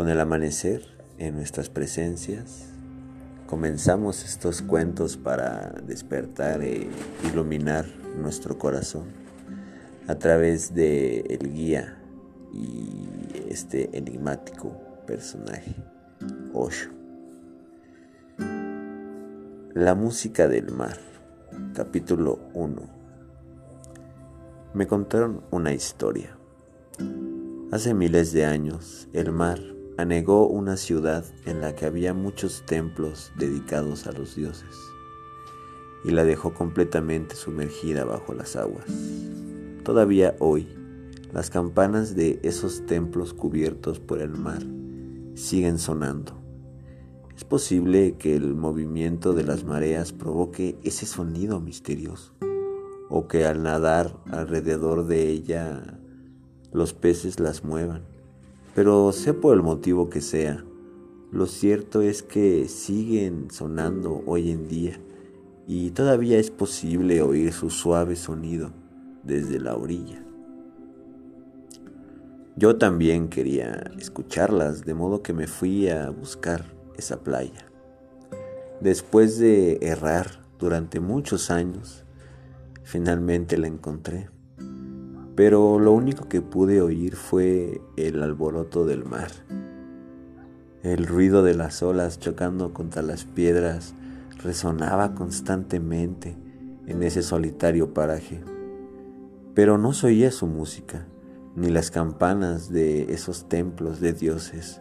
Con el amanecer en nuestras presencias, comenzamos estos cuentos para despertar e iluminar nuestro corazón a través de el guía y este enigmático personaje, Osho. La música del mar, capítulo 1. Me contaron una historia. Hace miles de años, el mar anegó una ciudad en la que había muchos templos dedicados a los dioses y la dejó completamente sumergida bajo las aguas. Todavía hoy, las campanas de esos templos cubiertos por el mar siguen sonando. Es posible que el movimiento de las mareas provoque ese sonido misterioso, o que al nadar alrededor de ella los peces las muevan pero sea por el motivo que sea, lo cierto es que siguen sonando hoy en día y todavía es posible oír su suave sonido desde la orilla. Yo también quería escucharlas, de modo que me fui a buscar esa playa. Después de errar durante muchos años, finalmente la encontré pero lo único que pude oír fue el alboroto del mar. El ruido de las olas chocando contra las piedras resonaba constantemente en ese solitario paraje. Pero no se oía su música, ni las campanas de esos templos de dioses.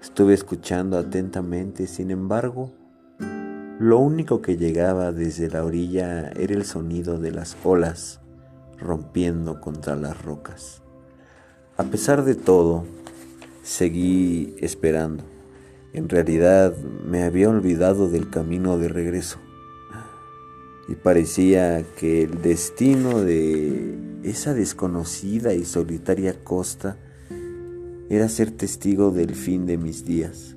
Estuve escuchando atentamente, sin embargo, lo único que llegaba desde la orilla era el sonido de las olas rompiendo contra las rocas. A pesar de todo, seguí esperando. En realidad me había olvidado del camino de regreso y parecía que el destino de esa desconocida y solitaria costa era ser testigo del fin de mis días.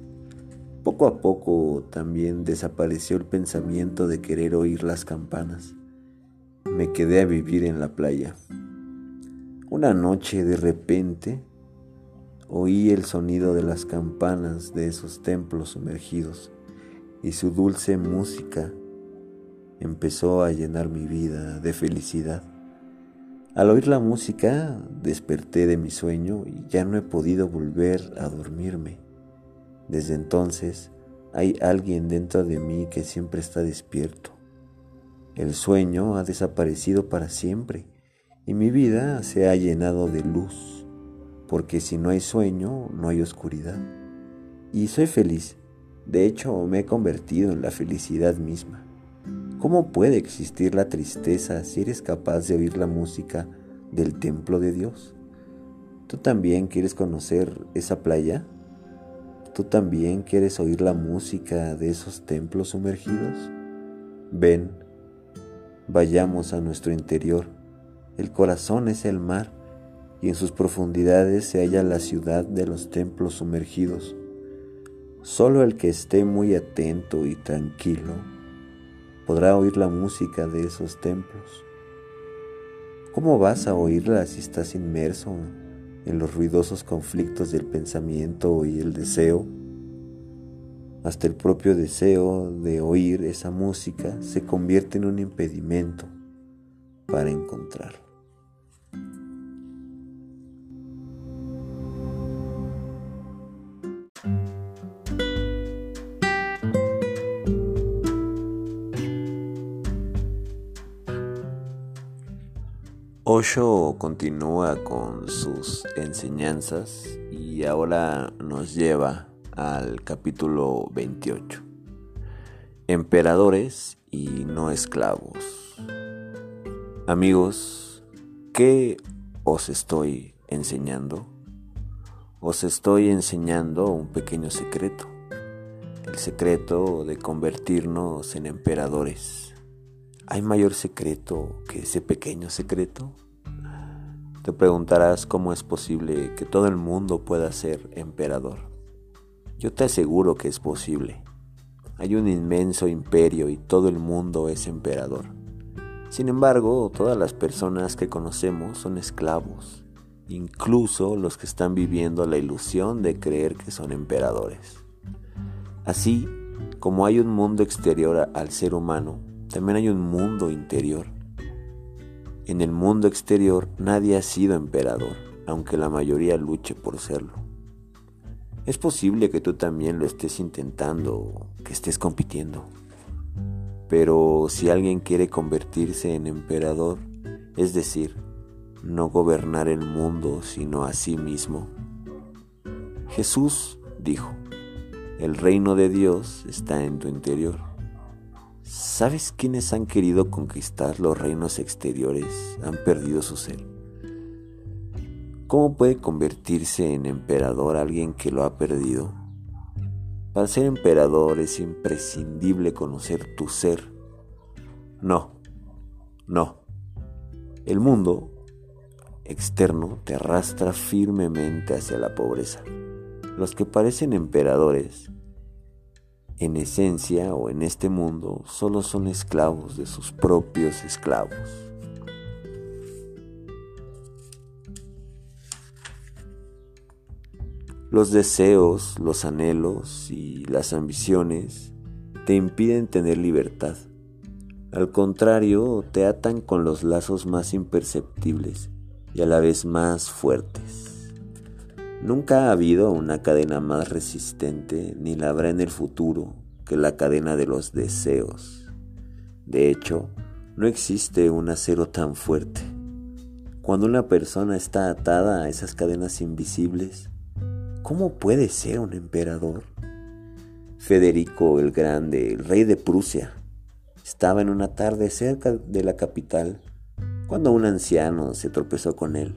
Poco a poco también desapareció el pensamiento de querer oír las campanas me quedé a vivir en la playa. Una noche de repente oí el sonido de las campanas de esos templos sumergidos y su dulce música empezó a llenar mi vida de felicidad. Al oír la música desperté de mi sueño y ya no he podido volver a dormirme. Desde entonces hay alguien dentro de mí que siempre está despierto el sueño ha desaparecido para siempre y mi vida se ha llenado de luz, porque si no hay sueño, no hay oscuridad. Y soy feliz, de hecho me he convertido en la felicidad misma. ¿Cómo puede existir la tristeza si eres capaz de oír la música del templo de Dios? ¿Tú también quieres conocer esa playa? ¿Tú también quieres oír la música de esos templos sumergidos? Ven, Vayamos a nuestro interior. El corazón es el mar y en sus profundidades se halla la ciudad de los templos sumergidos. Solo el que esté muy atento y tranquilo podrá oír la música de esos templos. ¿Cómo vas a oírla si estás inmerso en los ruidosos conflictos del pensamiento y el deseo? Hasta el propio deseo de oír esa música se convierte en un impedimento para encontrar. Osho continúa con sus enseñanzas y ahora nos lleva al capítulo 28. Emperadores y no esclavos. Amigos, ¿qué os estoy enseñando? Os estoy enseñando un pequeño secreto, el secreto de convertirnos en emperadores. ¿Hay mayor secreto que ese pequeño secreto? Te preguntarás cómo es posible que todo el mundo pueda ser emperador. Yo te aseguro que es posible. Hay un inmenso imperio y todo el mundo es emperador. Sin embargo, todas las personas que conocemos son esclavos incluso los que están viviendo la ilusión de creer que son emperadores. Así como hay un mundo exterior al ser humano, también hay un mundo interior. En el mundo exterior nadie ha sido emperador, aunque la mayoría luche por serlo. Es posible que tú también lo estés intentando, que estés compitiendo. Pero si alguien quiere convertirse en emperador, es decir, no gobernar el mundo sino a sí mismo, Jesús dijo, el reino de Dios está en tu interior. ¿Sabes quiénes han querido conquistar los reinos exteriores? Han perdido su ser. ¿Cómo puede convertirse en emperador alguien que lo ha perdido? Para ser emperador es imprescindible conocer tu ser. No, no. El mundo externo te arrastra firmemente hacia la pobreza. Los que parecen emperadores, en esencia o en este mundo, solo son esclavos de sus propios esclavos. Los deseos, los anhelos y las ambiciones te impiden tener libertad. Al contrario, te atan con los lazos más imperceptibles y a la vez más fuertes. Nunca ha habido una cadena más resistente, ni la habrá en el futuro, que la cadena de los deseos. De hecho, no existe un acero tan fuerte. Cuando una persona está atada a esas cadenas invisibles, ¿cómo puede ser un emperador? Federico el Grande, el rey de Prusia, estaba en una tarde cerca de la capital cuando un anciano se tropezó con él.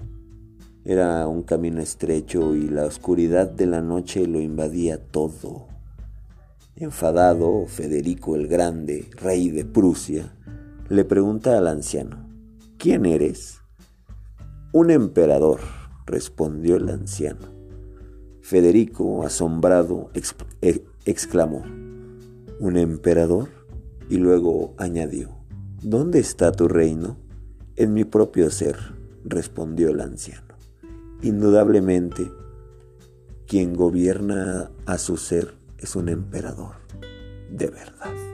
Era un camino estrecho y la oscuridad de la noche lo invadía todo. Enfadado, Federico el Grande, rey de Prusia, le pregunta al anciano, ¿quién eres? Un emperador, respondió el anciano. Federico, asombrado, e-, exclamó, ¿un emperador? Y luego añadió, ¿dónde está tu reino? En mi propio ser, respondió el anciano. Indudablemente, quien gobierna a su ser es un emperador de verdad.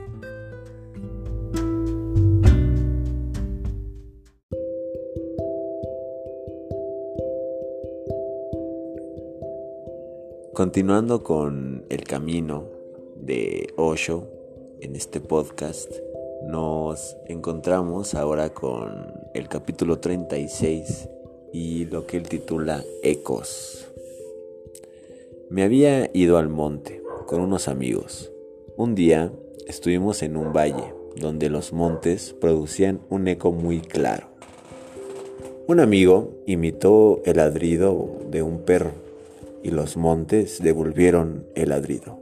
Continuando con el camino de Osho en este podcast, nos encontramos ahora con el capítulo 36 y lo que él titula Ecos. Me había ido al monte con unos amigos. Un día estuvimos en un valle donde los montes producían un eco muy claro. Un amigo imitó el ladrido de un perro y los montes devolvieron el ladrido.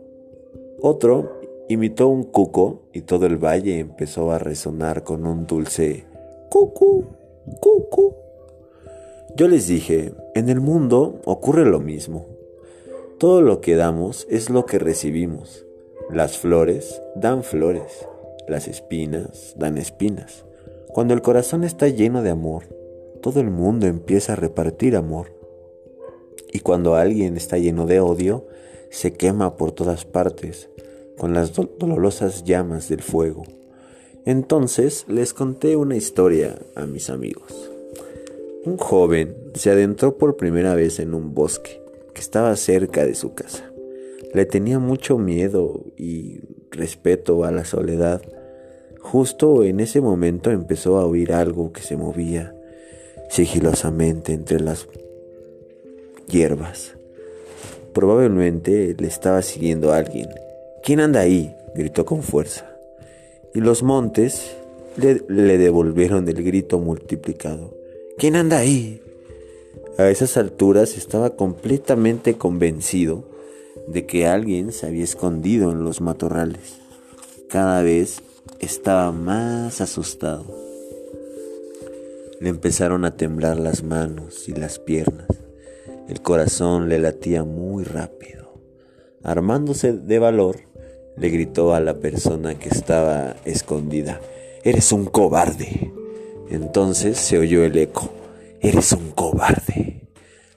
Otro imitó un cuco y todo el valle empezó a resonar con un dulce cucu, cucu. Yo les dije, en el mundo ocurre lo mismo. Todo lo que damos es lo que recibimos. Las flores dan flores, las espinas dan espinas. Cuando el corazón está lleno de amor, todo el mundo empieza a repartir amor. Y cuando alguien está lleno de odio, se quema por todas partes con las dolorosas llamas del fuego. Entonces les conté una historia a mis amigos. Un joven se adentró por primera vez en un bosque que estaba cerca de su casa. Le tenía mucho miedo y respeto a la soledad. Justo en ese momento empezó a oír algo que se movía sigilosamente entre las hierbas. Probablemente le estaba siguiendo a alguien. ¿Quién anda ahí? gritó con fuerza. Y los montes le, le devolvieron el grito multiplicado. ¿Quién anda ahí? A esas alturas estaba completamente convencido de que alguien se había escondido en los matorrales. Cada vez estaba más asustado. Le empezaron a temblar las manos y las piernas. El corazón le latía muy rápido. Armándose de valor, le gritó a la persona que estaba escondida, Eres un cobarde. Entonces se oyó el eco. Eres un cobarde.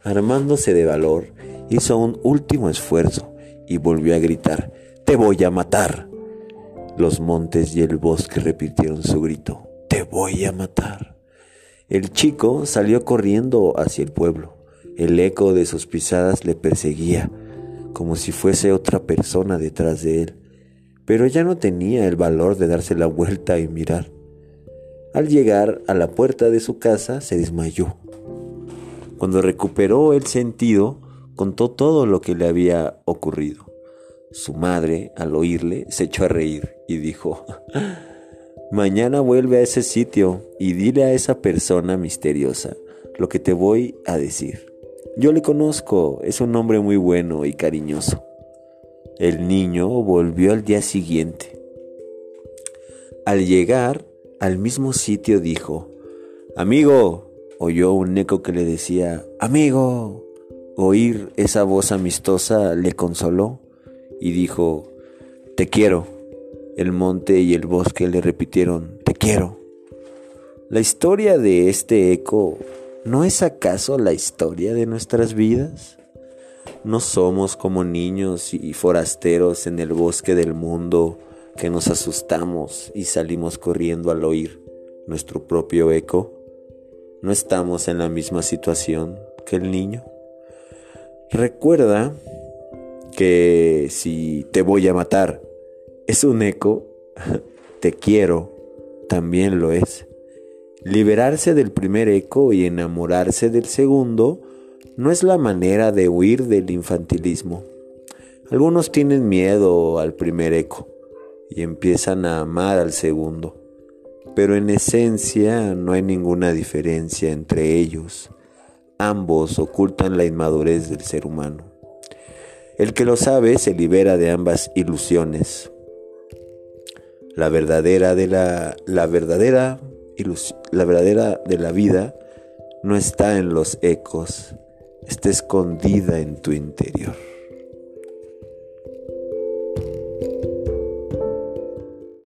Armándose de valor, hizo un último esfuerzo y volvió a gritar, Te voy a matar. Los montes y el bosque repitieron su grito, Te voy a matar. El chico salió corriendo hacia el pueblo. El eco de sus pisadas le perseguía, como si fuese otra persona detrás de él, pero ya no tenía el valor de darse la vuelta y mirar. Al llegar a la puerta de su casa se desmayó. Cuando recuperó el sentido, contó todo lo que le había ocurrido. Su madre, al oírle, se echó a reír y dijo, Mañana vuelve a ese sitio y dile a esa persona misteriosa lo que te voy a decir. Yo le conozco, es un hombre muy bueno y cariñoso. El niño volvió al día siguiente. Al llegar al mismo sitio dijo, Amigo, oyó un eco que le decía, Amigo. Oír esa voz amistosa le consoló y dijo, Te quiero. El monte y el bosque le repitieron, Te quiero. La historia de este eco ¿No es acaso la historia de nuestras vidas? ¿No somos como niños y forasteros en el bosque del mundo que nos asustamos y salimos corriendo al oír nuestro propio eco? ¿No estamos en la misma situación que el niño? Recuerda que si te voy a matar es un eco, te quiero también lo es. Liberarse del primer eco y enamorarse del segundo no es la manera de huir del infantilismo. Algunos tienen miedo al primer eco y empiezan a amar al segundo, pero en esencia no hay ninguna diferencia entre ellos. Ambos ocultan la inmadurez del ser humano. El que lo sabe se libera de ambas ilusiones. La verdadera de la, la verdadera la verdadera de la vida no está en los ecos, está escondida en tu interior.